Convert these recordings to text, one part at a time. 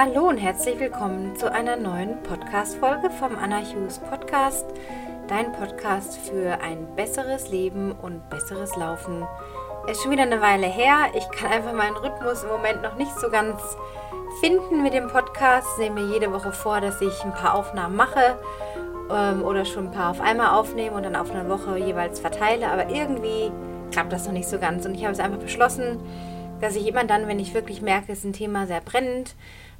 Hallo und herzlich willkommen zu einer neuen Podcast-Folge vom Anna Hughes Podcast. Dein Podcast für ein besseres Leben und besseres Laufen. Es ist schon wieder eine Weile her. Ich kann einfach meinen Rhythmus im Moment noch nicht so ganz finden mit dem Podcast. Ich nehme mir jede Woche vor, dass ich ein paar Aufnahmen mache ähm, oder schon ein paar auf einmal aufnehme und dann auf eine Woche jeweils verteile. Aber irgendwie klappt das noch nicht so ganz. Und ich habe es einfach beschlossen, dass ich immer dann, wenn ich wirklich merke, es ist ein Thema sehr brennend,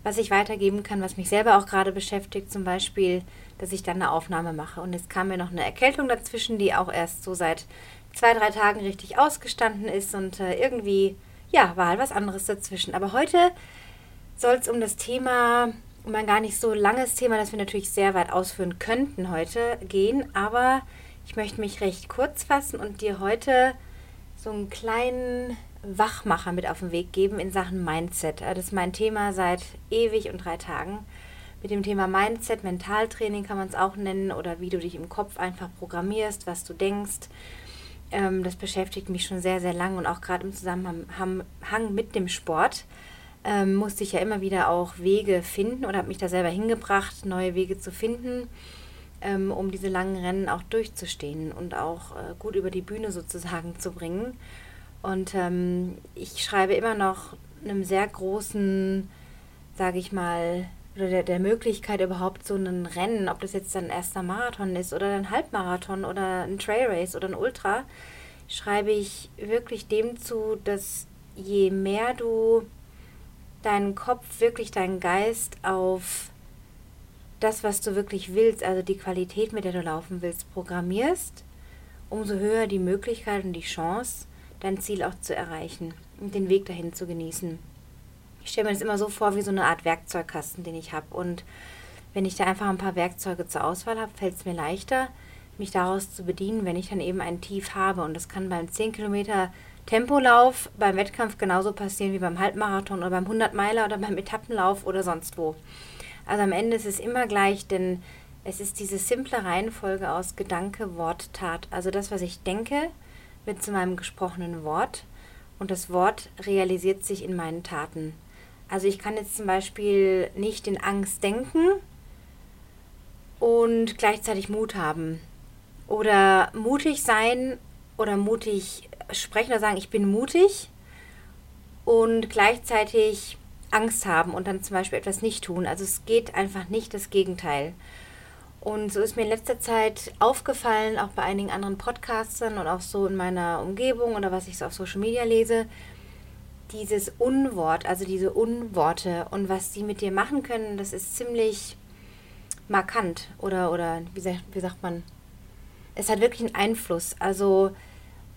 was ich weitergeben kann, was mich selber auch gerade beschäftigt, zum Beispiel, dass ich dann eine Aufnahme mache. Und es kam mir noch eine Erkältung dazwischen, die auch erst so seit zwei, drei Tagen richtig ausgestanden ist und äh, irgendwie, ja, war halt was anderes dazwischen. Aber heute soll es um das Thema, um ein gar nicht so langes Thema, das wir natürlich sehr weit ausführen könnten heute gehen, aber ich möchte mich recht kurz fassen und dir heute so einen kleinen Wachmacher mit auf den Weg geben in Sachen Mindset. Das ist mein Thema seit ewig und drei Tagen. Mit dem Thema Mindset, Mentaltraining kann man es auch nennen oder wie du dich im Kopf einfach programmierst, was du denkst. Ähm, das beschäftigt mich schon sehr, sehr lang und auch gerade im Zusammenhang mit dem Sport ähm, musste ich ja immer wieder auch Wege finden oder habe mich da selber hingebracht, neue Wege zu finden, ähm, um diese langen Rennen auch durchzustehen und auch äh, gut über die Bühne sozusagen zu bringen. Und ähm, ich schreibe immer noch einem sehr großen, sage ich mal, oder der, der Möglichkeit überhaupt so ein Rennen, ob das jetzt ein erster Marathon ist oder ein Halbmarathon oder ein Trailrace oder ein Ultra, schreibe ich wirklich dem zu, dass je mehr du deinen Kopf, wirklich deinen Geist auf das, was du wirklich willst, also die Qualität, mit der du laufen willst, programmierst, umso höher die Möglichkeit und die Chance, dein Ziel auch zu erreichen und den Weg dahin zu genießen. Ich stelle mir das immer so vor wie so eine Art Werkzeugkasten, den ich habe. Und wenn ich da einfach ein paar Werkzeuge zur Auswahl habe, fällt es mir leichter, mich daraus zu bedienen, wenn ich dann eben ein Tief habe. Und das kann beim 10 Kilometer Tempolauf beim Wettkampf genauso passieren wie beim Halbmarathon oder beim 100 Meiler oder beim Etappenlauf oder sonst wo. Also am Ende ist es immer gleich, denn es ist diese simple Reihenfolge aus Gedanke, Wort, Tat. Also das, was ich denke, wird zu meinem gesprochenen Wort und das Wort realisiert sich in meinen Taten. Also ich kann jetzt zum Beispiel nicht in Angst denken und gleichzeitig Mut haben. Oder mutig sein oder mutig sprechen oder sagen, ich bin mutig und gleichzeitig Angst haben und dann zum Beispiel etwas nicht tun. Also es geht einfach nicht das Gegenteil. Und so ist mir in letzter Zeit aufgefallen, auch bei einigen anderen Podcastern und auch so in meiner Umgebung oder was ich so auf Social Media lese, dieses Unwort, also diese Unworte und was die mit dir machen können, das ist ziemlich markant oder, oder wie, wie sagt man, es hat wirklich einen Einfluss. Also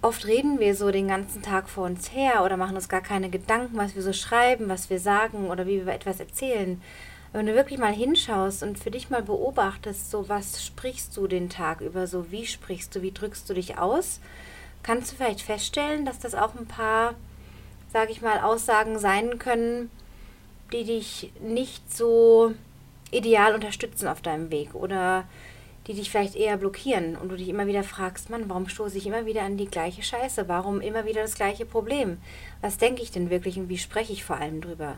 oft reden wir so den ganzen Tag vor uns her oder machen uns gar keine Gedanken, was wir so schreiben, was wir sagen oder wie wir etwas erzählen. Wenn du wirklich mal hinschaust und für dich mal beobachtest, so was sprichst du den Tag über, so wie sprichst du, wie drückst du dich aus, kannst du vielleicht feststellen, dass das auch ein paar, sage ich mal, Aussagen sein können, die dich nicht so ideal unterstützen auf deinem Weg oder die dich vielleicht eher blockieren und du dich immer wieder fragst, Mann, warum stoße ich immer wieder an die gleiche Scheiße? Warum immer wieder das gleiche Problem? Was denke ich denn wirklich und wie spreche ich vor allem drüber?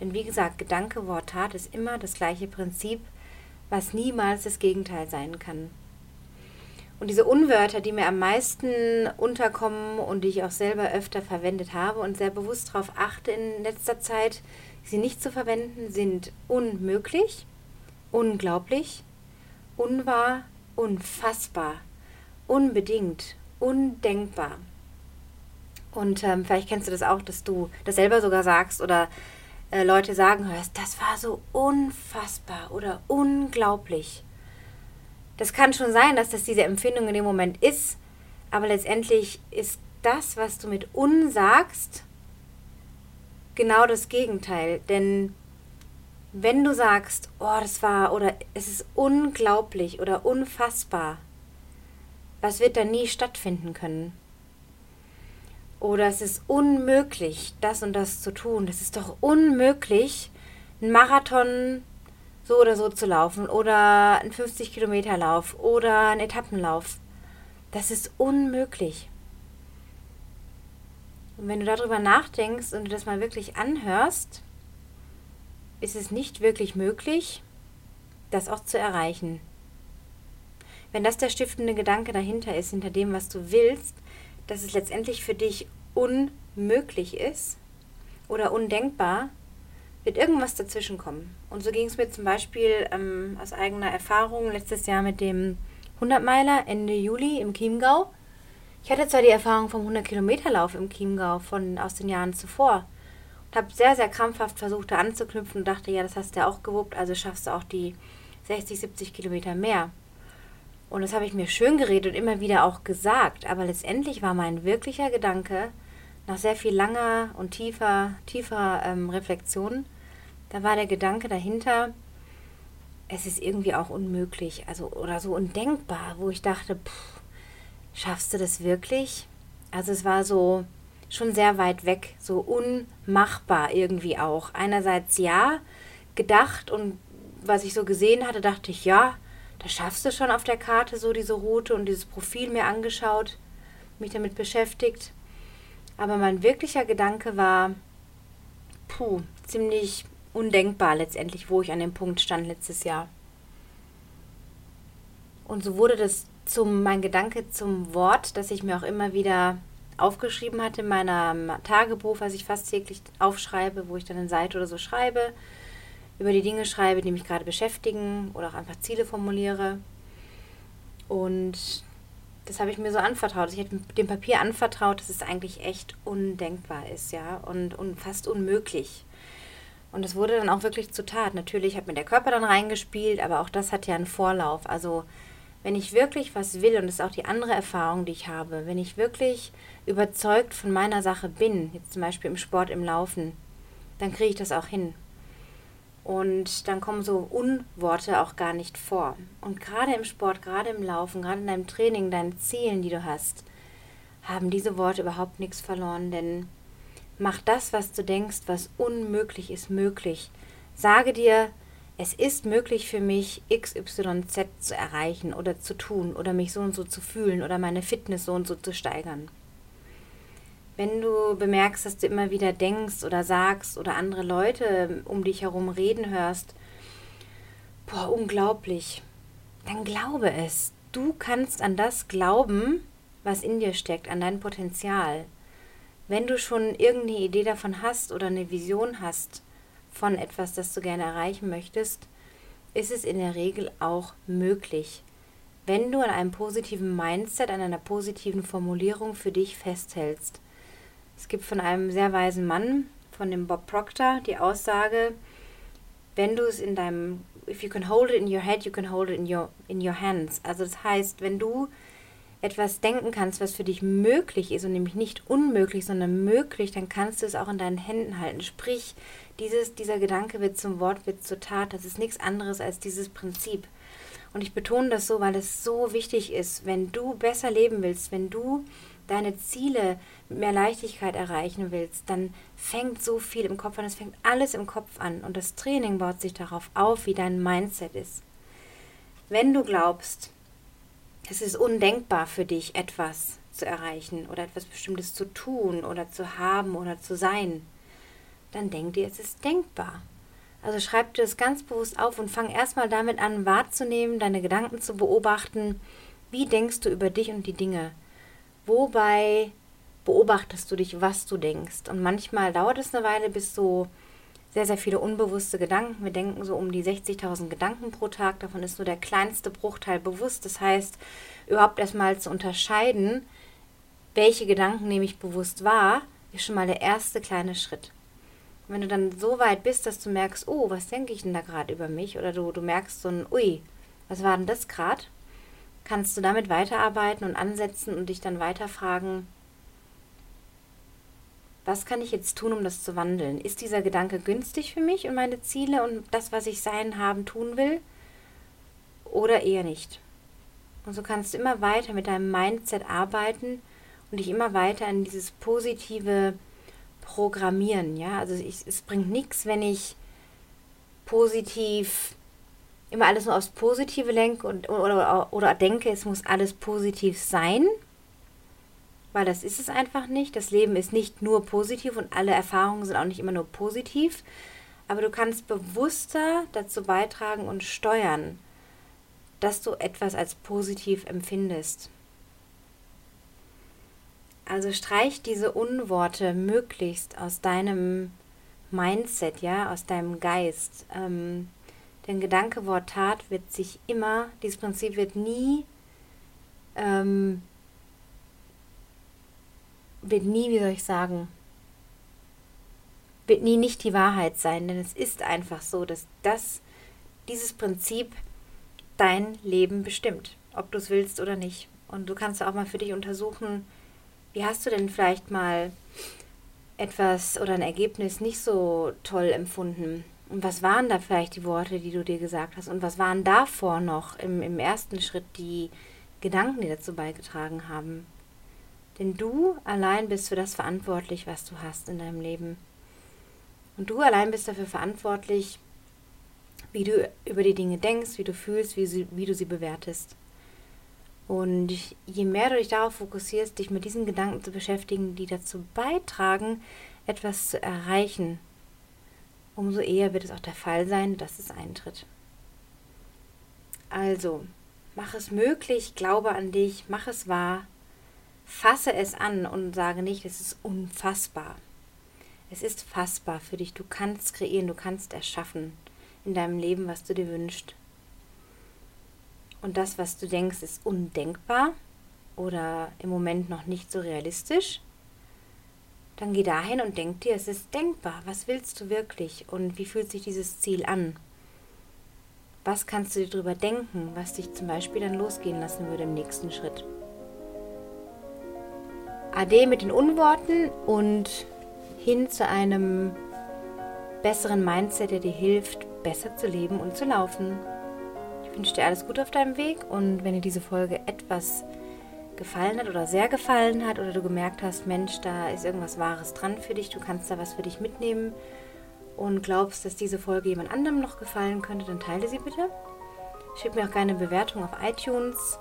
Denn wie gesagt, Gedanke, Wort, Tat ist immer das gleiche Prinzip, was niemals das Gegenteil sein kann. Und diese Unwörter, die mir am meisten unterkommen und die ich auch selber öfter verwendet habe und sehr bewusst darauf achte in letzter Zeit, sie nicht zu verwenden, sind unmöglich, unglaublich, unwahr, unfassbar, unbedingt, undenkbar. Und ähm, vielleicht kennst du das auch, dass du das selber sogar sagst oder äh, Leute sagen hörst, das war so unfassbar oder unglaublich. Das kann schon sein, dass das diese Empfindung in dem Moment ist, aber letztendlich ist das, was du mit unsagst, genau das Gegenteil. Denn wenn du sagst, oh, das war oder es ist unglaublich oder unfassbar, was wird dann nie stattfinden können? Oder es ist unmöglich, das und das zu tun. Das ist doch unmöglich, einen Marathon so oder so zu laufen oder einen 50 Kilometer Lauf oder einen Etappenlauf. Das ist unmöglich. Und wenn du darüber nachdenkst und du das mal wirklich anhörst, ist es nicht wirklich möglich, das auch zu erreichen. Wenn das der stiftende Gedanke dahinter ist, hinter dem, was du willst, dass es letztendlich für dich unmöglich ist oder undenkbar, wird irgendwas dazwischen kommen. Und so ging es mir zum Beispiel ähm, aus eigener Erfahrung letztes Jahr mit dem 100-Meiler Ende Juli im Chiemgau. Ich hatte zwar die Erfahrung vom 100-Kilometer-Lauf im Chiemgau von, aus den Jahren zuvor und habe sehr, sehr krampfhaft versucht, da anzuknüpfen und dachte, ja, das hast du ja auch gewuppt, also schaffst du auch die 60, 70 Kilometer mehr. Und das habe ich mir schön geredet und immer wieder auch gesagt, aber letztendlich war mein wirklicher Gedanke, nach sehr viel langer und tiefer, tiefer ähm, Reflexion, da war der Gedanke dahinter, es ist irgendwie auch unmöglich, also oder so undenkbar, wo ich dachte, pff, schaffst du das wirklich? Also es war so schon sehr weit weg, so unmachbar irgendwie auch. Einerseits ja, gedacht und was ich so gesehen hatte, dachte ich, ja, das schaffst du schon auf der Karte, so diese Route und dieses Profil mir angeschaut, mich damit beschäftigt. Aber mein wirklicher Gedanke war, puh, ziemlich undenkbar letztendlich, wo ich an dem Punkt stand letztes Jahr. Und so wurde das zum, mein Gedanke zum Wort, das ich mir auch immer wieder aufgeschrieben hatte in meinem Tagebuch, was ich fast täglich aufschreibe, wo ich dann eine Seite oder so schreibe, über die Dinge schreibe, die mich gerade beschäftigen oder auch einfach Ziele formuliere. Und das habe ich mir so anvertraut. Ich hätte dem Papier anvertraut, dass es eigentlich echt undenkbar ist, ja, und, und fast unmöglich. Und es wurde dann auch wirklich zur Tat. Natürlich hat mir der Körper dann reingespielt, aber auch das hat ja einen Vorlauf. Also wenn ich wirklich was will, und das ist auch die andere Erfahrung, die ich habe, wenn ich wirklich überzeugt von meiner Sache bin, jetzt zum Beispiel im Sport, im Laufen, dann kriege ich das auch hin. Und dann kommen so Unworte auch gar nicht vor. Und gerade im Sport, gerade im Laufen, gerade in deinem Training, deinen Zielen, die du hast, haben diese Worte überhaupt nichts verloren. Denn mach das, was du denkst, was unmöglich ist, möglich. Sage dir, es ist möglich für mich, XYZ zu erreichen oder zu tun oder mich so und so zu fühlen oder meine Fitness so und so zu steigern. Wenn du bemerkst, dass du immer wieder denkst oder sagst oder andere Leute um dich herum reden hörst, boah, unglaublich, dann glaube es. Du kannst an das glauben, was in dir steckt, an dein Potenzial. Wenn du schon irgendeine Idee davon hast oder eine Vision hast von etwas, das du gerne erreichen möchtest, ist es in der Regel auch möglich, wenn du an einem positiven Mindset, an einer positiven Formulierung für dich festhältst. Es gibt von einem sehr weisen Mann, von dem Bob Proctor, die Aussage, wenn du es in deinem, if you can hold it in your head, you can hold it in your, in your hands. Also das heißt, wenn du etwas denken kannst, was für dich möglich ist und nämlich nicht unmöglich, sondern möglich, dann kannst du es auch in deinen Händen halten. Sprich, dieses, dieser Gedanke wird zum Wort, wird zur Tat. Das ist nichts anderes als dieses Prinzip. Und ich betone das so, weil es so wichtig ist, wenn du besser leben willst, wenn du deine Ziele mit mehr Leichtigkeit erreichen willst, dann fängt so viel im Kopf an. Es fängt alles im Kopf an. Und das Training baut sich darauf auf, wie dein Mindset ist. Wenn du glaubst, es ist undenkbar für dich, etwas zu erreichen oder etwas Bestimmtes zu tun oder zu haben oder zu sein, dann denk dir, es ist denkbar. Also schreib dir das ganz bewusst auf und fang erstmal damit an, wahrzunehmen, deine Gedanken zu beobachten. Wie denkst du über dich und die Dinge? Wobei beobachtest du dich, was du denkst? Und manchmal dauert es eine Weile, bis so sehr, sehr viele unbewusste Gedanken. Wir denken so um die 60.000 Gedanken pro Tag. Davon ist nur der kleinste Bruchteil bewusst. Das heißt, überhaupt erstmal zu unterscheiden, welche Gedanken nehme ich bewusst wahr, ist schon mal der erste kleine Schritt. Wenn du dann so weit bist, dass du merkst, oh, was denke ich denn da gerade über mich? Oder du, du merkst so ein, ui, was war denn das gerade? Kannst du damit weiterarbeiten und ansetzen und dich dann weiter fragen, was kann ich jetzt tun, um das zu wandeln? Ist dieser Gedanke günstig für mich und meine Ziele und das, was ich sein, haben, tun will? Oder eher nicht? Und so kannst du immer weiter mit deinem Mindset arbeiten und dich immer weiter in dieses positive Programmieren. Ja, also ich, es bringt nichts, wenn ich positiv immer alles nur aufs Positive lenke und, oder, oder denke, es muss alles positiv sein, weil das ist es einfach nicht. Das Leben ist nicht nur positiv und alle Erfahrungen sind auch nicht immer nur positiv. aber du kannst bewusster dazu beitragen und steuern, dass du etwas als positiv empfindest. Also streich diese Unworte möglichst aus deinem Mindset, ja, aus deinem Geist. Ähm, denn Gedanke, Wort, Tat wird sich immer, dieses Prinzip wird nie, ähm, wird nie, wie soll ich sagen, wird nie nicht die Wahrheit sein, denn es ist einfach so, dass das, dieses Prinzip dein Leben bestimmt, ob du es willst oder nicht. Und du kannst auch mal für dich untersuchen, wie hast du denn vielleicht mal etwas oder ein Ergebnis nicht so toll empfunden? Und was waren da vielleicht die Worte, die du dir gesagt hast? Und was waren davor noch im, im ersten Schritt die Gedanken, die dazu beigetragen haben? Denn du allein bist für das verantwortlich, was du hast in deinem Leben. Und du allein bist dafür verantwortlich, wie du über die Dinge denkst, wie du fühlst, wie, sie, wie du sie bewertest. Und je mehr du dich darauf fokussierst, dich mit diesen Gedanken zu beschäftigen, die dazu beitragen, etwas zu erreichen, umso eher wird es auch der Fall sein, dass es eintritt. Also, mach es möglich, glaube an dich, mach es wahr, fasse es an und sage nicht, es ist unfassbar. Es ist fassbar für dich, du kannst kreieren, du kannst erschaffen in deinem Leben, was du dir wünschst. Und das, was du denkst, ist undenkbar oder im Moment noch nicht so realistisch, dann geh dahin und denk dir, es ist denkbar. Was willst du wirklich und wie fühlt sich dieses Ziel an? Was kannst du dir darüber denken, was dich zum Beispiel dann losgehen lassen würde im nächsten Schritt? Ade mit den Unworten und hin zu einem besseren Mindset, der dir hilft, besser zu leben und zu laufen. Ich wünsche dir alles Gute auf deinem Weg und wenn dir diese Folge etwas gefallen hat oder sehr gefallen hat oder du gemerkt hast, Mensch, da ist irgendwas Wahres dran für dich, du kannst da was für dich mitnehmen und glaubst, dass diese Folge jemand anderem noch gefallen könnte, dann teile sie bitte. Schick mir auch gerne eine Bewertung auf iTunes.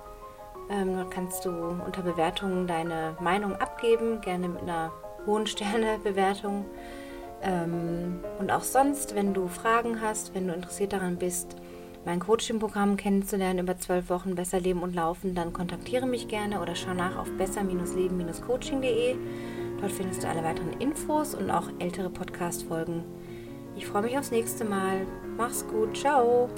Ähm, dort kannst du unter Bewertungen deine Meinung abgeben, gerne mit einer hohen Sternebewertung. Ähm, und auch sonst, wenn du Fragen hast, wenn du interessiert daran bist, mein Coaching-Programm kennenzulernen über zwölf Wochen Besser Leben und Laufen, dann kontaktiere mich gerne oder schau nach auf besser-leben-coaching.de. Dort findest du alle weiteren Infos und auch ältere Podcast-Folgen. Ich freue mich aufs nächste Mal. Mach's gut. Ciao.